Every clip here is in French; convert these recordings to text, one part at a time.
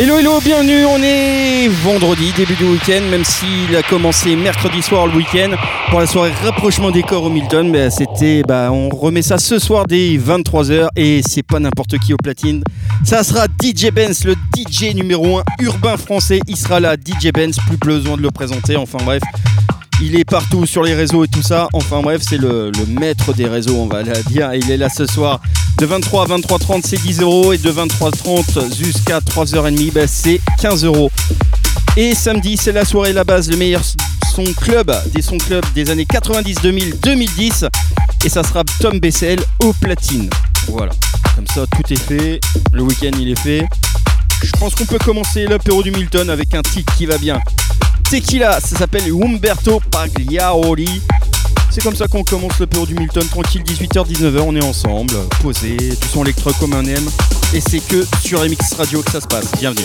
Hello hello, bienvenue, on est vendredi, début du week-end, même s'il a commencé mercredi soir le week-end. Pour la soirée rapprochement des corps au Milton, bah, c'était, bah, on remet ça ce soir dès 23h et c'est pas n'importe qui au platine, ça sera DJ Benz, le DJ numéro 1 urbain français, il sera là, DJ Benz, plus besoin de le présenter, enfin bref, il est partout sur les réseaux et tout ça. Enfin bref, c'est le, maître des réseaux, on va la dire. Il est là ce soir. De 23 à 23h30, c'est 10 euros. Et de 23h30 jusqu'à 3h30, bah, c'est 15 euros. Et samedi, c'est la soirée La Base, le meilleur son club des sons club des années 90, 2000, 2010. Et ça sera Tom Bessel au platine. Voilà. Comme ça, tout est fait. Le week-end, il est fait. Je pense qu'on peut commencer l'apéro du Milton avec un titre qui va bien. Tequila, ça s'appelle Umberto Pagliaroli. C'est comme ça qu'on commence le Pérou du Milton, tranquille, 18h-19h, on est ensemble, posé, du son électro comme un aime. Et c'est que sur MX Radio que ça se passe. Bienvenue.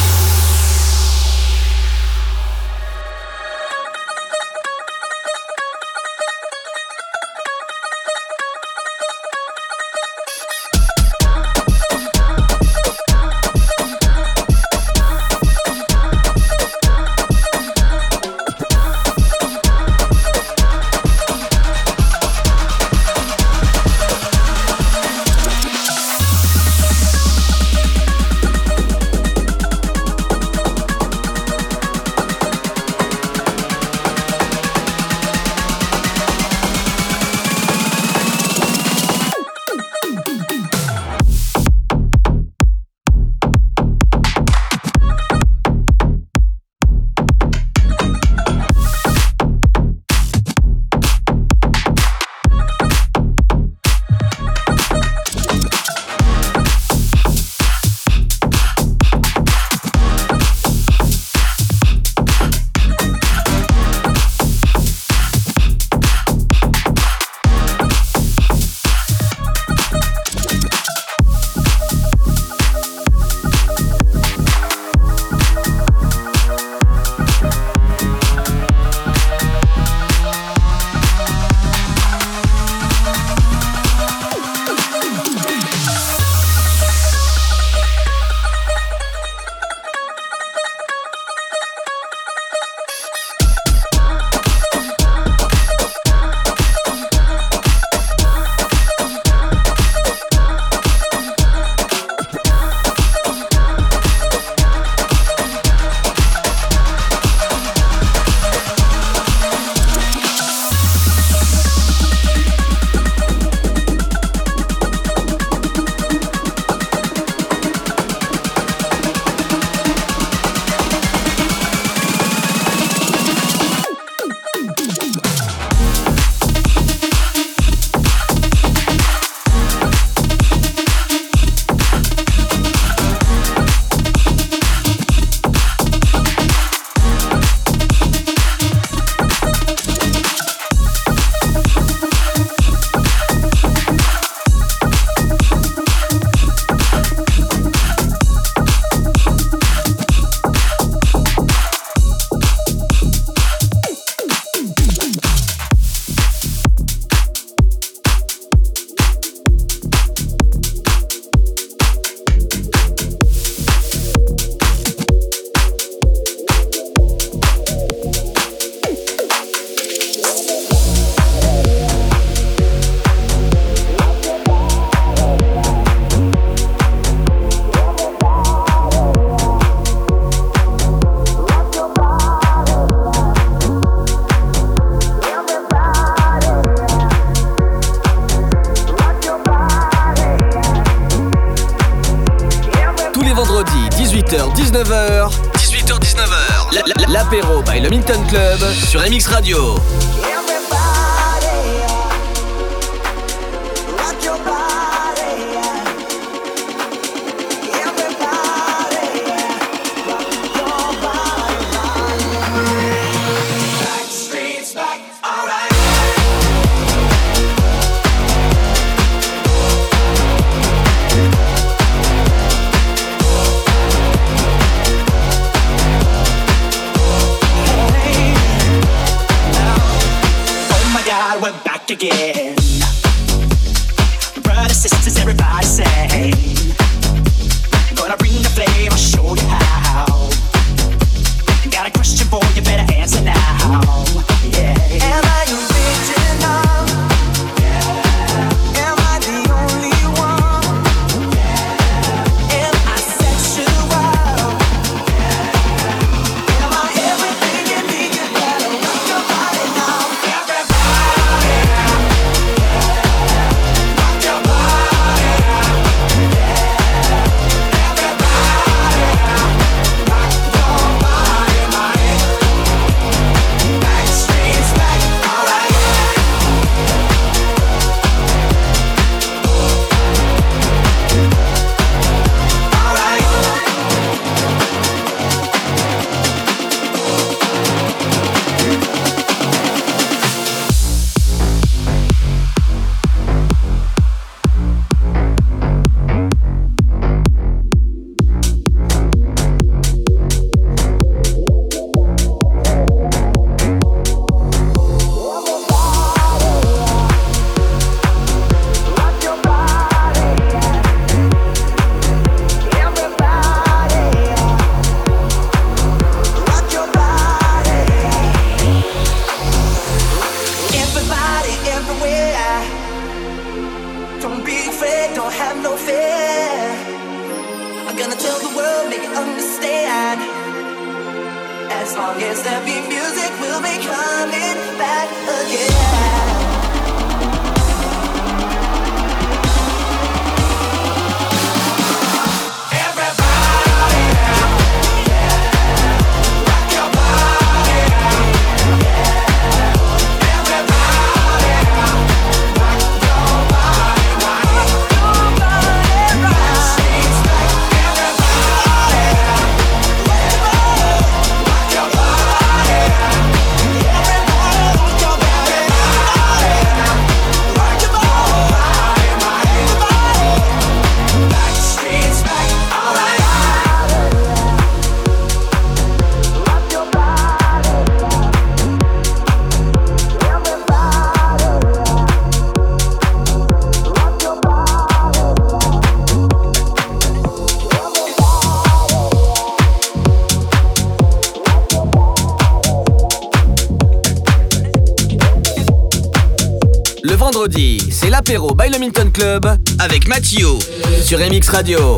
Brothers, sisters, everybody Gonna bring the flame, I'll show you how. Got a question for you, better answer now. L'apéro by le Milton Club avec Mathieu sur MX Radio.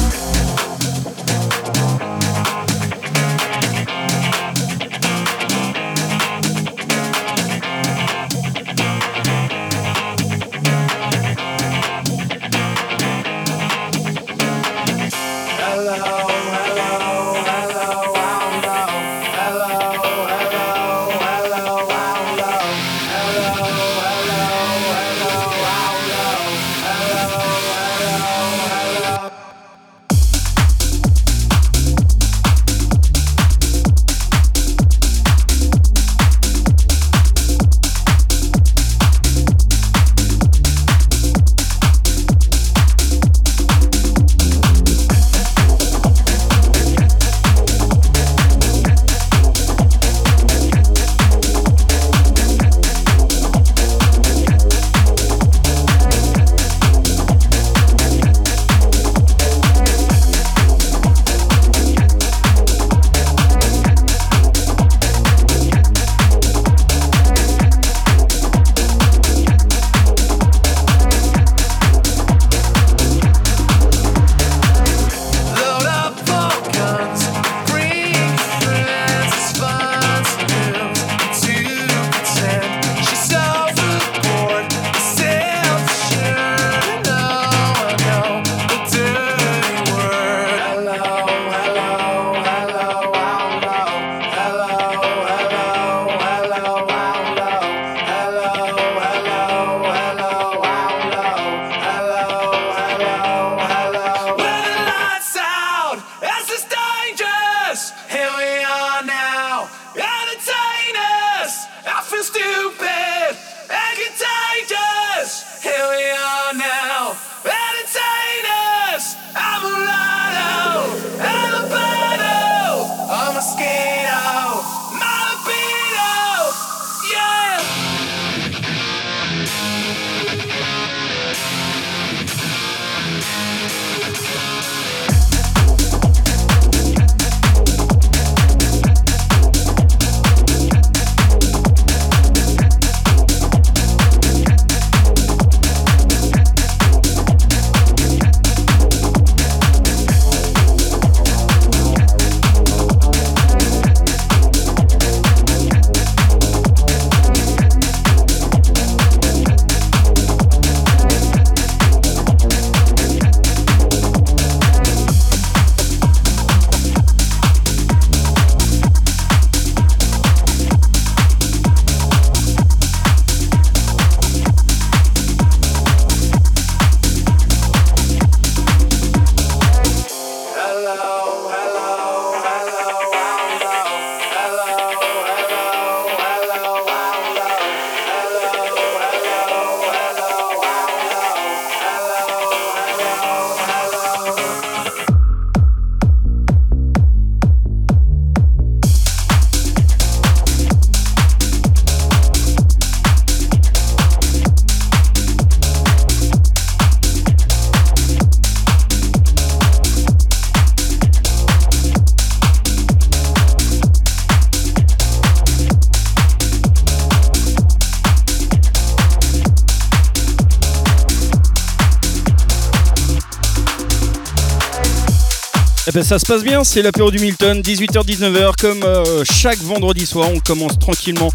Eh ben, ça se passe bien, c'est l'apéro du Milton, 18h-19h, comme euh, chaque vendredi soir, on commence tranquillement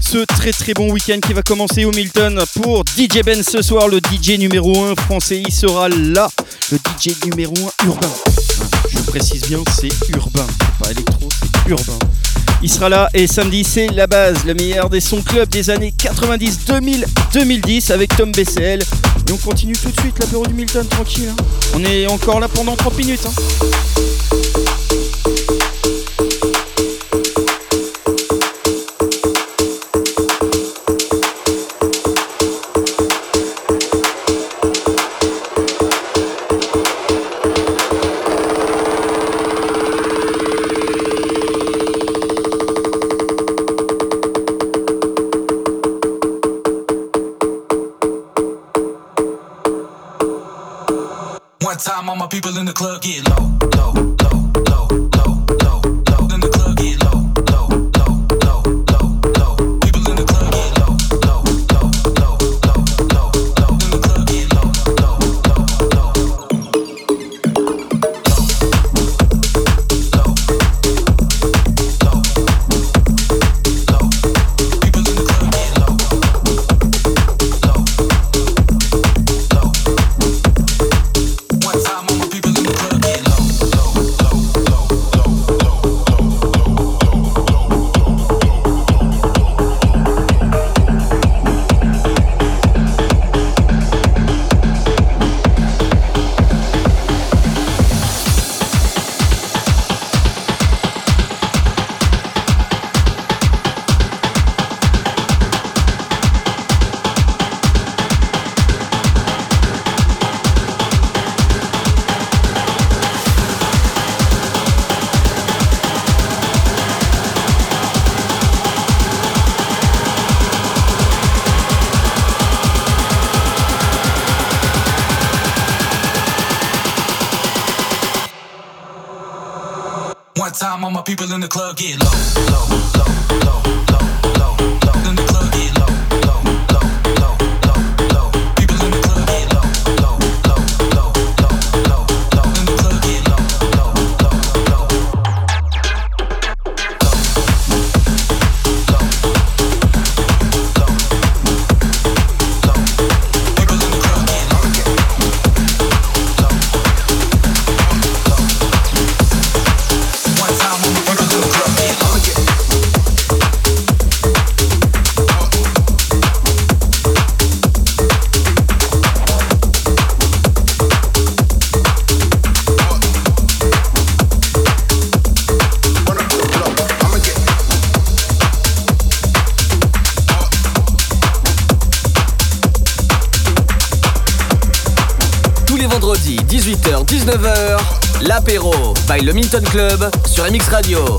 ce très très bon week-end qui va commencer au Milton pour DJ Ben ce soir, le DJ numéro 1 français, il sera là, le DJ numéro 1 urbain. Je précise bien, c'est urbain, pas électro, c'est urbain. Il sera là et samedi c'est la base, le meilleur des sons club des années 90, 2000, 2010 avec Tom BCL. Et on continue tout de suite l'apéro du Milton tranquille. Hein. On est encore là pendant 30 minutes. Hein. all my people in the club get low. 19h, l'apéro by le Milton Club sur MX Radio.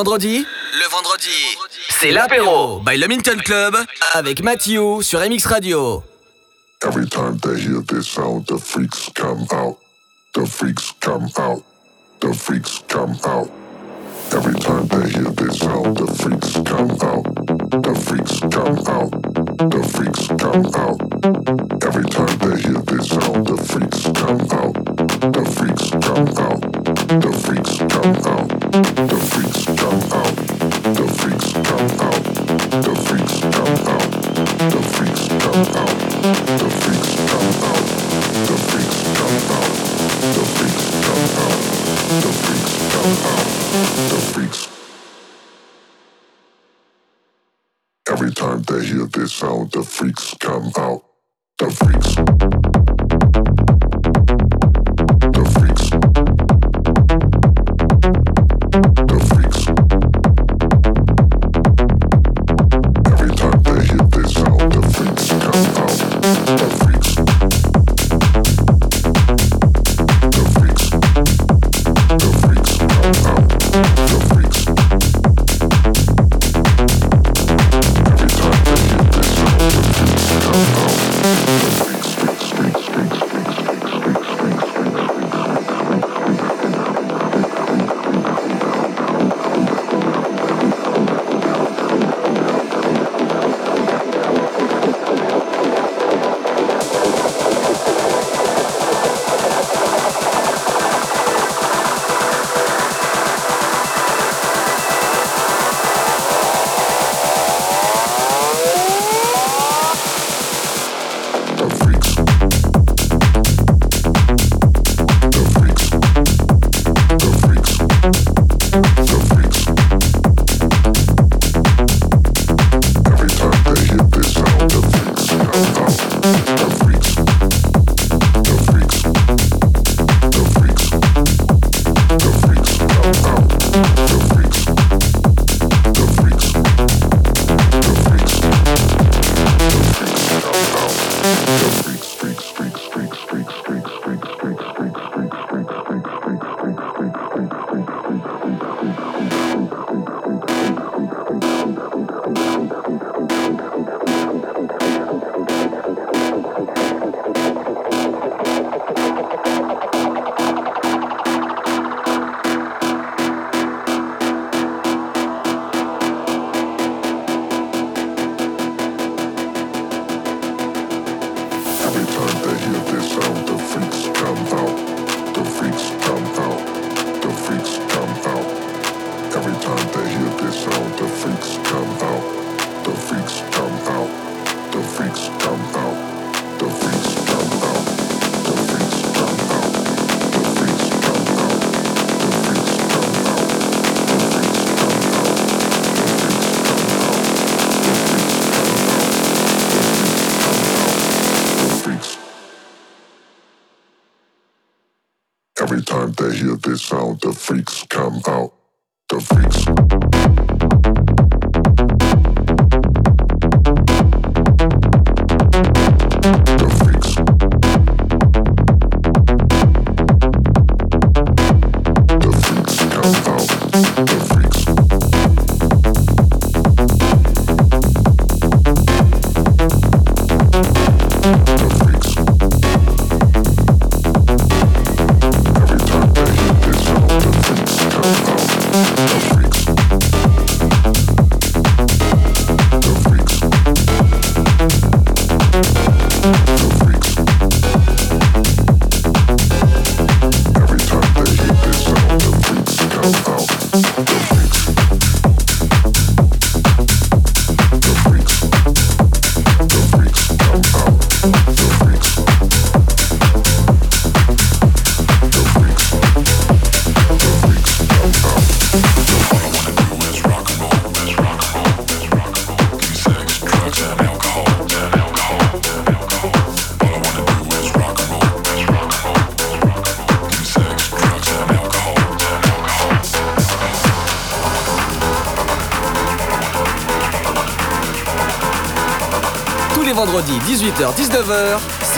vendredi Le vendredi, c'est l'apéro by Le Minton Club avec Mathieu sur MX Radio. Every time they hear this sound, the freaks come out. The freaks come out. The freaks come out. Every time they hear this sound, the freaks come out. The freaks come out. The freaks come out. Every time they hear this sound, the freaks come out. The freaks come out. The freaks come out.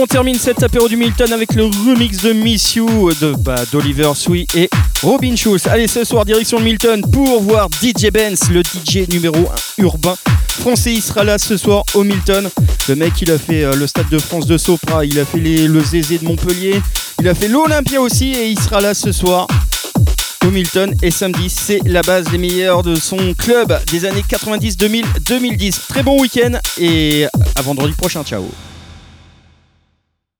On termine cet apéro du Milton avec le remix de Miss You de bah, d'Oliver Sweet et Robin Schulz. Allez, ce soir, direction de Milton pour voir DJ Benz, le DJ numéro 1 urbain français. Il sera là ce soir au Milton. Le mec, il a fait euh, le Stade de France de Sopra, il a fait le Zézé de Montpellier, il a fait l'Olympia aussi et il sera là ce soir au Milton. Et samedi, c'est la base des meilleurs de son club des années 90, 2000, 2010. Très bon week-end et à vendredi prochain. Ciao.